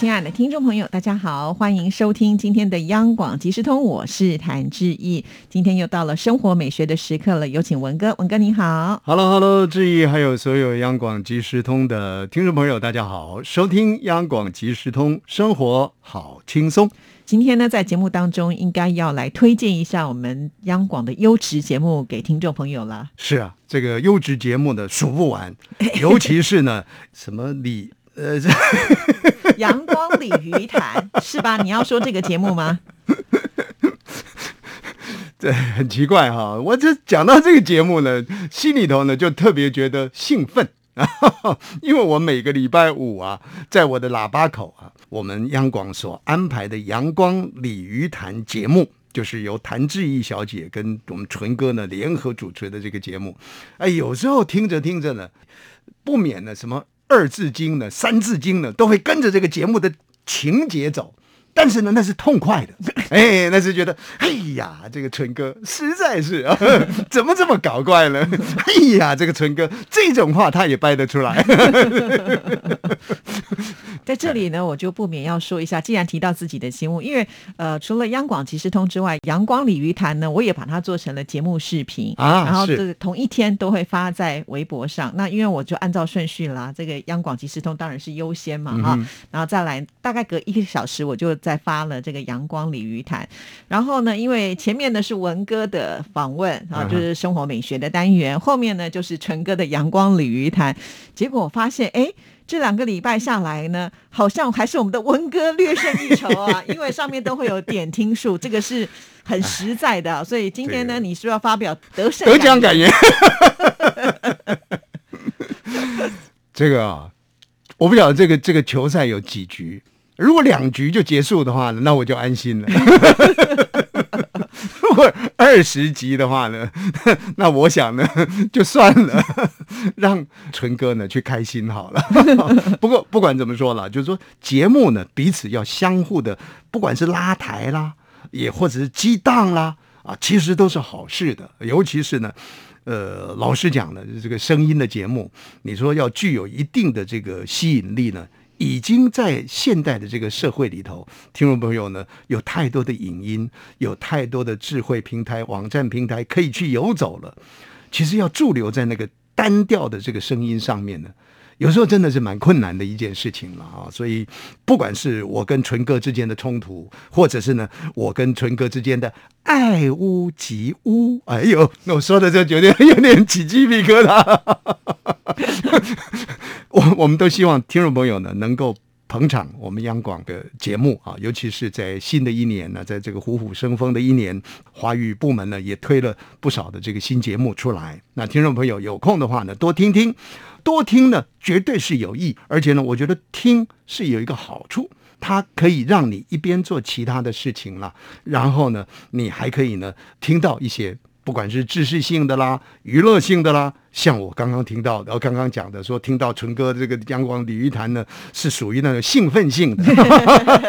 亲爱的听众朋友，大家好，欢迎收听今天的央广即时通，我是谭志毅。今天又到了生活美学的时刻了，有请文哥，文哥你好。Hello，Hello，志毅，还有所有央广即时通的听众朋友，大家好，收听央广即时通，生活好轻松。今天呢，在节目当中应该要来推荐一下我们央广的优质节目给听众朋友了。是啊，这个优质节目呢数不完，尤其是呢什么李呃，阳光鲤鱼潭是吧？你要说这个节目吗？这很奇怪哈，我这讲到这个节目呢，心里头呢就特别觉得兴奋。因为我每个礼拜五啊，在我的喇叭口啊，我们央广所安排的阳光鲤鱼潭节目，就是由谭志毅小姐跟我们纯哥呢联合主持的这个节目。哎，有时候听着听着呢，不免呢什么二字经呢、三字经呢，都会跟着这个节目的情节走。但是呢，那是痛快的，哎，那是觉得，哎呀，这个纯哥实在是啊，怎么这么搞怪呢？哎呀，这个纯哥这种话他也掰得出来。在这里呢，我就不免要说一下，既然提到自己的节目，因为呃，除了央广即时通之外，阳光鲤鱼潭呢，我也把它做成了节目视频啊然后是这个同一天都会发在微博上。那因为我就按照顺序啦，这个央广即时通当然是优先嘛哈、嗯然后再来大概隔一个小时，我就再发了这个阳光鲤鱼潭。然后呢，因为前面呢是文哥的访问啊，就是生活美学的单元，后面呢就是纯哥的阳光鲤鱼潭。结果我发现，哎。这两个礼拜下来呢，好像还是我们的文哥略胜一筹啊，因为上面都会有点听数，这个是很实在的啊。所以今天呢，你是要发表得胜得奖感感言，这个啊，我不晓得这个这个球赛有几局，如果两局就结束的话呢，那我就安心了。如果二十集的话呢，那我想呢，就算了，让纯哥呢去开心好了。不过不管怎么说了，就是说节目呢彼此要相互的，不管是拉抬啦，也或者是激荡啦，啊，其实都是好事的。尤其是呢，呃，老实讲呢，这个声音的节目，你说要具有一定的这个吸引力呢，已经在现代的这个社会里头，听众朋友呢，有太多的影音，有太多的智慧平台、网站平台可以去游走了。其实要驻留在那个单调的这个声音上面呢，有时候真的是蛮困难的一件事情了啊。所以，不管是我跟纯哥之间的冲突，或者是呢我跟纯哥之间的爱屋及乌，哎呦，那我说的这有点有点起鸡皮疙瘩。我我们都希望听众朋友呢能够。捧场我们央广的节目啊，尤其是在新的一年呢，在这个虎虎生风的一年，华语部门呢也推了不少的这个新节目出来。那听众朋友有空的话呢，多听听，多听呢绝对是有益，而且呢，我觉得听是有一个好处，它可以让你一边做其他的事情了，然后呢，你还可以呢听到一些。不管是知识性的啦、娱乐性的啦，像我刚刚听到的，我刚刚讲的说，听到纯哥这个阳光鲤鱼潭呢，是属于那种兴奋性的。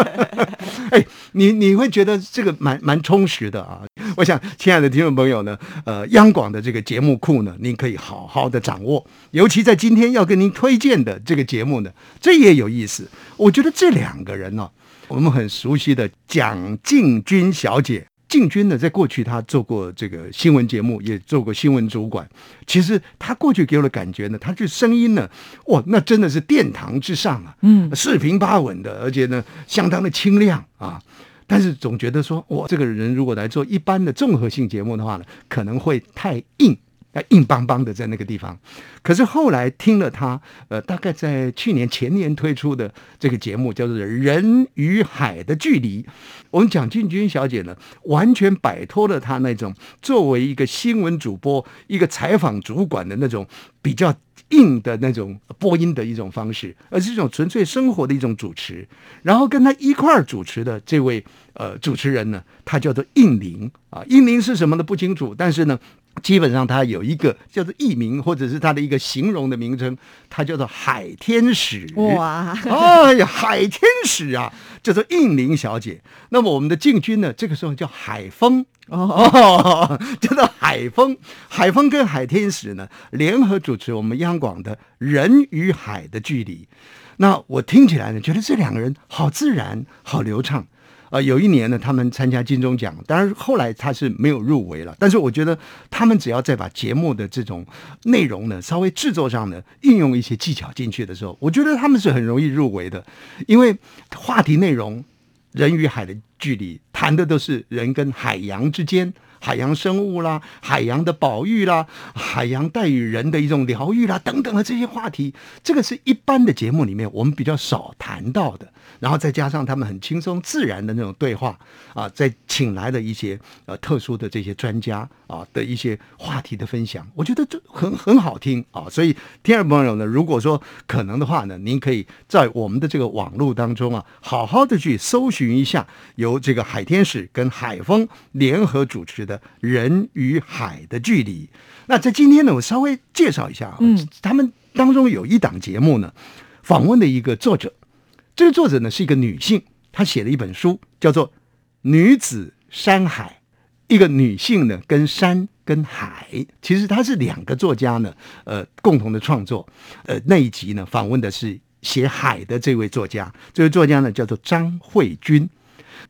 哎，你你会觉得这个蛮蛮充实的啊！我想，亲爱的听众朋友呢，呃，央广的这个节目库呢，您可以好好的掌握，尤其在今天要跟您推荐的这个节目呢，这也有意思。我觉得这两个人呢、我们很熟悉的蒋静君小姐。静军呢，在过去他做过这个新闻节目，也做过新闻主管。其实他过去给我的感觉呢，他这声音呢，哇，那真的是殿堂之上啊，嗯，四平八稳的，而且呢，相当的清亮啊。但是总觉得说，哇，这个人如果来做一般的综合性节目的话呢，可能会太硬。呃硬邦邦的在那个地方。可是后来听了他，呃，大概在去年前年推出的这个节目，叫做《人与海的距离》。我们蒋俊君小姐呢，完全摆脱了她那种作为一个新闻主播、一个采访主管的那种比较硬的那种播音的一种方式，而是一种纯粹生活的一种主持。然后跟他一块儿主持的这位呃主持人呢，他叫做应玲啊，应玲是什么呢？不清楚，但是呢。基本上它有一个叫做艺名，或者是它的一个形容的名称，它叫做海天使。哇，哎呀，海天使啊，叫做应玲小姐。那么我们的禁军呢，这个时候叫海风哦，叫做海风。海风跟海天使呢联合主持我们央广的《人与海的距离》。那我听起来呢，觉得这两个人好自然，好流畅。呃，有一年呢，他们参加金钟奖，当然后来他是没有入围了。但是我觉得他们只要再把节目的这种内容呢，稍微制作上呢，运用一些技巧进去的时候，我觉得他们是很容易入围的，因为话题内容人与海的距离，谈的都是人跟海洋之间。海洋生物啦，海洋的保育啦，海洋带与人的一种疗愈啦，等等的这些话题，这个是一般的节目里面我们比较少谈到的。然后再加上他们很轻松自然的那种对话啊，再请来的一些呃特殊的这些专家啊的一些话题的分享，我觉得这很很好听啊。所以第二朋友呢，如果说可能的话呢，您可以在我们的这个网络当中啊，好好的去搜寻一下由这个海天使跟海风联合主持的《人与海的距离》。那在今天呢，我稍微介绍一下啊，嗯，他们当中有一档节目呢，访问的一个作者。这个作者呢是一个女性，她写了一本书，叫做《女子山海》。一个女性呢，跟山跟海，其实她是两个作家呢，呃，共同的创作。呃，那一集呢，访问的是写海的这位作家，这位作家呢叫做张慧君。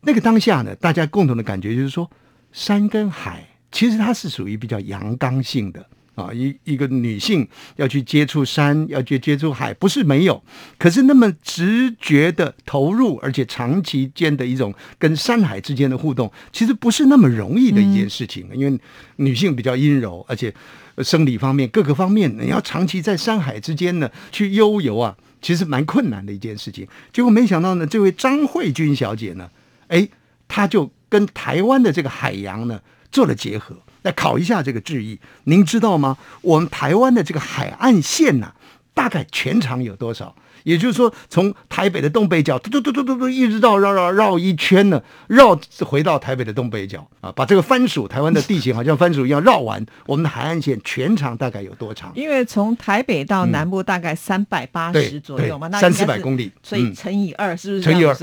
那个当下呢，大家共同的感觉就是说，山跟海其实它是属于比较阳刚性的。啊，一一个女性要去接触山，要去接触海，不是没有，可是那么直觉的投入，而且长期间的一种跟山海之间的互动，其实不是那么容易的一件事情。因为女性比较阴柔，而且生理方面各个方面，你要长期在山海之间呢去悠游啊，其实蛮困难的一件事情。结果没想到呢，这位张慧君小姐呢，哎，她就跟台湾的这个海洋呢做了结合。来考一下这个质疑，您知道吗？我们台湾的这个海岸线呐，大概全长有多少？也就是说，从台北的东北角，嘟嘟嘟嘟嘟嘟，一直绕绕绕绕一圈呢，绕回到台北的东北角啊，把这个番薯台湾的地形好像番薯一样绕完，我们的海岸线全长大概有多长？因为从台北到南部大概三百八十左右嘛，那三四百公里，所以乘以二是不是？乘以二。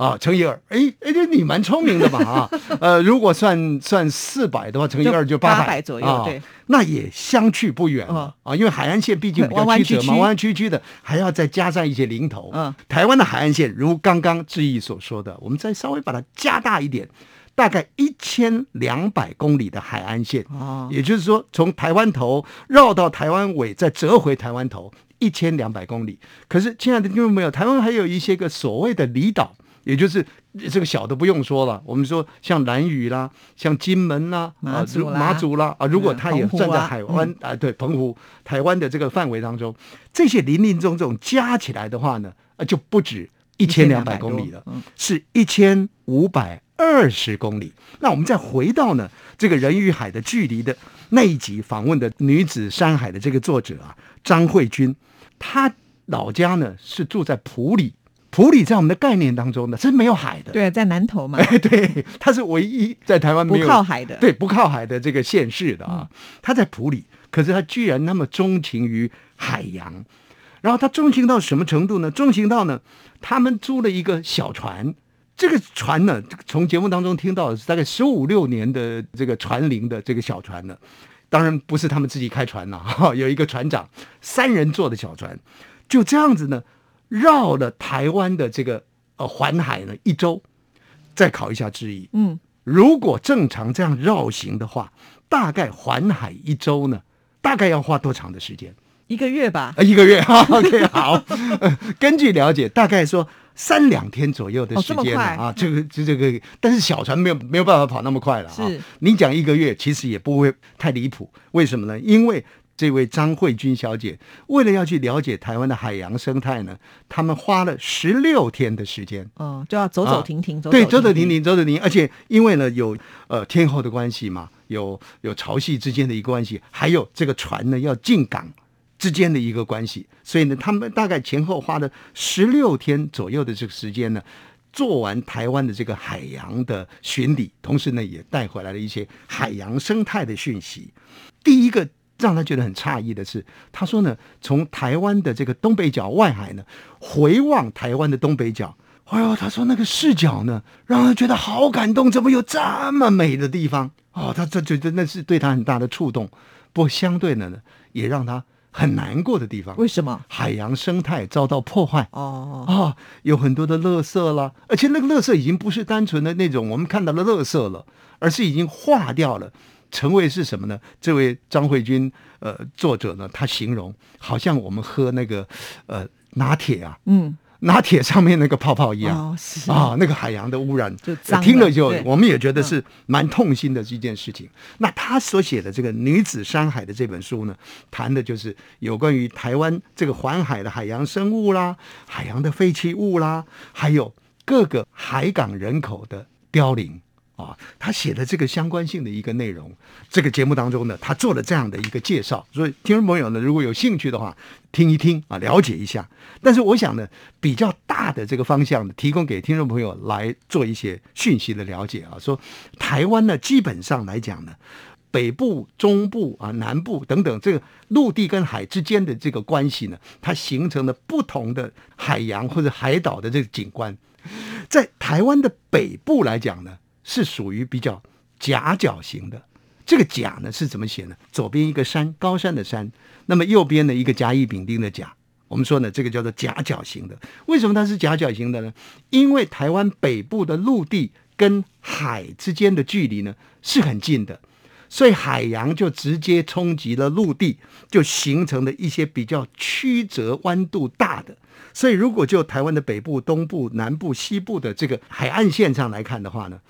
啊，乘以二，哎哎，这你蛮聪明的嘛啊，呃，如果算算四百的话，乘以二就八百左右，对，那也相去不远啊，因为海岸线毕竟比较曲折嘛，弯弯曲曲的，还要再加上一些零头。嗯，台湾的海岸线如刚刚志毅所说的，我们再稍微把它加大一点，大概一千两百公里的海岸线，哦，也就是说从台湾头绕到台湾尾，再折回台湾头，一千两百公里。可是亲爱的听众朋友，台湾还有一些个所谓的离岛。也就是这个小的不用说了，我们说像蓝屿啦，像金门啦，啊，马祖啦啊，如果他也站在海湾啊，对，澎湖、台湾的这个范围当中，这些林林总总加起来的话呢，啊，就不止一千两百公里了，是一千五百二十公里。那我们再回到呢，这个人与海的距离的那一集访问的女子山海的这个作者啊，张慧君，她老家呢是住在埔里。普里在我们的概念当中呢是没有海的，对，在南头嘛。哎，对，它是唯一在台湾没有不靠海的，对，不靠海的这个县市的啊。他在普里，可是他居然那么钟情于海洋，然后他钟情到什么程度呢？钟情到呢，他们租了一个小船，这个船呢，从节目当中听到是大概十五六年的这个船龄的这个小船呢，当然不是他们自己开船了，哈，有一个船长，三人坐的小船，就这样子呢。绕了台湾的这个呃环海呢一周，再考一下质疑。嗯，如果正常这样绕行的话，大概环海一周呢，大概要花多长的时间？一个月吧。一个月哈，OK，好。根据了解，大概说三两天左右的时间啊。这个这这个，但是小船没有没有办法跑那么快了啊。你讲一个月，其实也不会太离谱。为什么呢？因为这位张慧君小姐为了要去了解台湾的海洋生态呢，他们花了十六天的时间，哦，就要走走停停，对，走走停停，走走停，而且因为呢有呃天后的关系嘛，有有潮汐之间的一个关系，还有这个船呢要进港之间的一个关系，所以呢，他们大概前后花了十六天左右的这个时间呢，做完台湾的这个海洋的巡礼，同时呢也带回来了一些海洋生态的讯息。第一个让他觉得很诧异的是，他说呢，从台湾的这个东北角外海呢，回望台湾的东北角，哎呦，他说那个视角呢，让他觉得好感动，怎么有这么美的地方？哦，他这觉得那是对他很大的触动。不过相对的呢，也让他很难过的地方。为什么？海洋生态遭到破坏。哦，啊，有很多的垃圾啦，而且那个垃圾已经不是单纯的那种我们看到的垃圾了，而是已经化掉了，成为是什么呢？这位张慧君呃作者呢，他形容好像我们喝那个呃拿铁啊，嗯，拿铁上面那个泡泡一样。哦，是啊，那个海洋的污染，听了就我们也觉得是蛮痛心的一件事情。那他所写的这个《女子山海》的这本书呢，谈的就是有关于台湾这个环海的海洋生物啦、海洋的废弃物啦，还有各个海港人口的凋零。啊，他写的这个相关性的一个内容，这个节目当中呢，他做了这样的一个介绍，所以听众朋友呢，如果有兴趣的话，听一听啊，了解一下。但是我想呢，比较大的这个方向呢，提供给听众朋友来做一些讯息的了解啊，说台湾呢，基本上来讲呢，北部、中部啊、南部等等，这个陆地跟海之间的这个关系呢，它形成了不同的海洋或者海岛的这个景观。在台湾的北部来讲呢，是属于比较夹角型的。这个甲呢是怎么写呢？左边一个山，高山的山，那么右边呢一个甲乙丙丁的甲。我们说呢，这个叫做夹角型的。为什么它是夹角型的呢？因为台湾北部的陆地跟海之间的距离呢是很近的，所以海洋就直接冲击了陆地，就形成了一些比较曲折、弯度大的。所以，如果就台湾的北部、东部、南部、西部的这个海岸线上来看的话呢，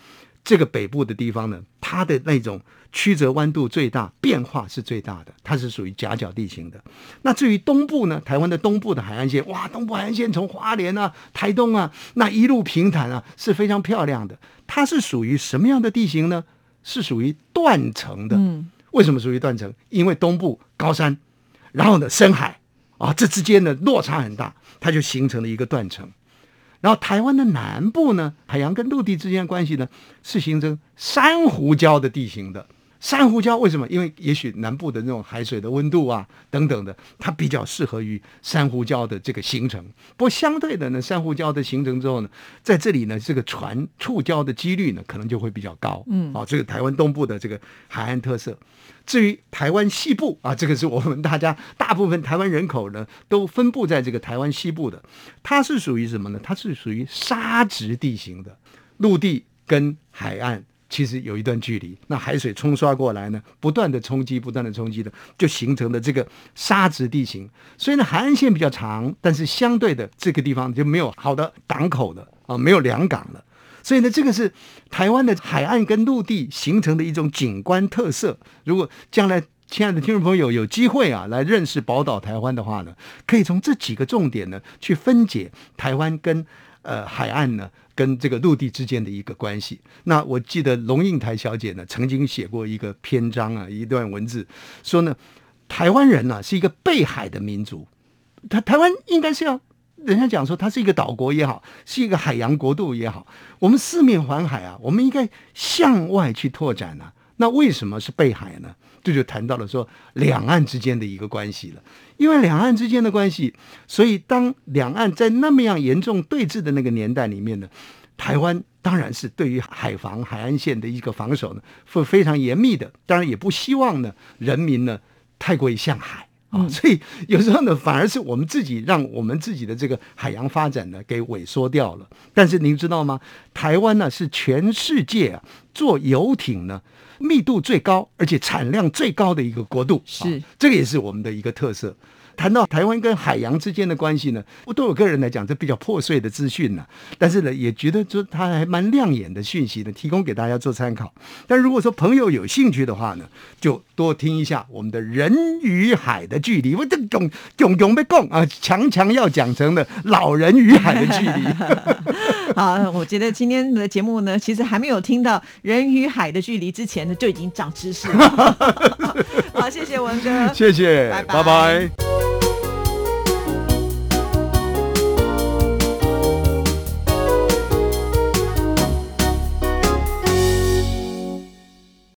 这个北部的地方呢，它的那种曲折弯度最大，变化是最大的，它是属于夹角地形的。那至于东部呢，台湾的东部的海岸线，哇，东部海岸线从花莲啊、台东啊，那一路平坦啊，是非常漂亮的。它是属于什么样的地形呢？是属于断层的。嗯，为什么属于断层？因为东部高山，然后呢深海啊，这之间的落差很大，它就形成了一个断层。然后台湾的南部呢，海洋跟陆地之间关系呢，是形成珊瑚礁的地形的。珊瑚礁为什么？因为也许南部的那种海水的温度啊等等的，它比较适合于珊瑚礁的这个形成。不过相对的呢，珊瑚礁的形成之后呢，在这里呢，这个船触礁的几率呢，可能就会比较高。嗯啊，这个台湾东部的这个海岸特色。至于台湾西部啊，这个是我们大家大部分台湾人口呢都分布在这个台湾西部的，它是属于什么呢？它是属于沙质地形的，陆地跟海岸其实有一段距离，那海水冲刷过来呢，不断的冲击，不断的冲击的，就形成了这个沙质地形。所以呢，海岸线比较长，但是相对的这个地方就没有好的港口了啊，没有良港了。所以呢，这个是台湾的海岸跟陆地形成的一种景观特色。如果将来亲爱的听众朋友有机会啊，来认识宝岛台湾的话呢，可以从这几个重点呢去分解台湾跟呃海岸呢跟这个陆地之间的一个关系。那我记得龙应台小姐呢曾经写过一个篇章啊，一段文字说呢，台湾人呢、是一个背海的民族，他台湾应该是要。人家讲说，它是一个岛国也好，是一个海洋国度也好，我们四面环海啊，我们应该向外去拓展啊。那为什么是背海呢？这就谈到了说两岸之间的一个关系了。因为两岸之间的关系，所以当两岸在那么样严重对峙的那个年代里面呢，台湾当然是对于海防、海岸线的一个防守呢，会非常严密的。当然也不希望呢人民呢太过于向海。啊，所以有时候呢，反而是我们自己让我们自己的这个海洋发展呢给萎缩掉了。但是您知道吗？台湾呢是全世界啊做游艇呢密度最高，而且产量最高的一个国度。是啊这个也是我们的一个特色。谈到台湾跟海洋之间的关系呢，我对我个人来讲，这比较破碎的资讯呢，但是呢，也觉得说它还蛮亮眼的讯息呢，提供给大家做参考。但如果说朋友有兴趣的话呢，就多听一下我们的人与海的距离。我这囧囧囧被供啊，强强要讲成了老人与海的距离。好，我觉得今天的节目呢，其实还没有听到人与海的距离之前呢，就已经长知识了。好，谢谢文哥，谢谢，拜拜拜拜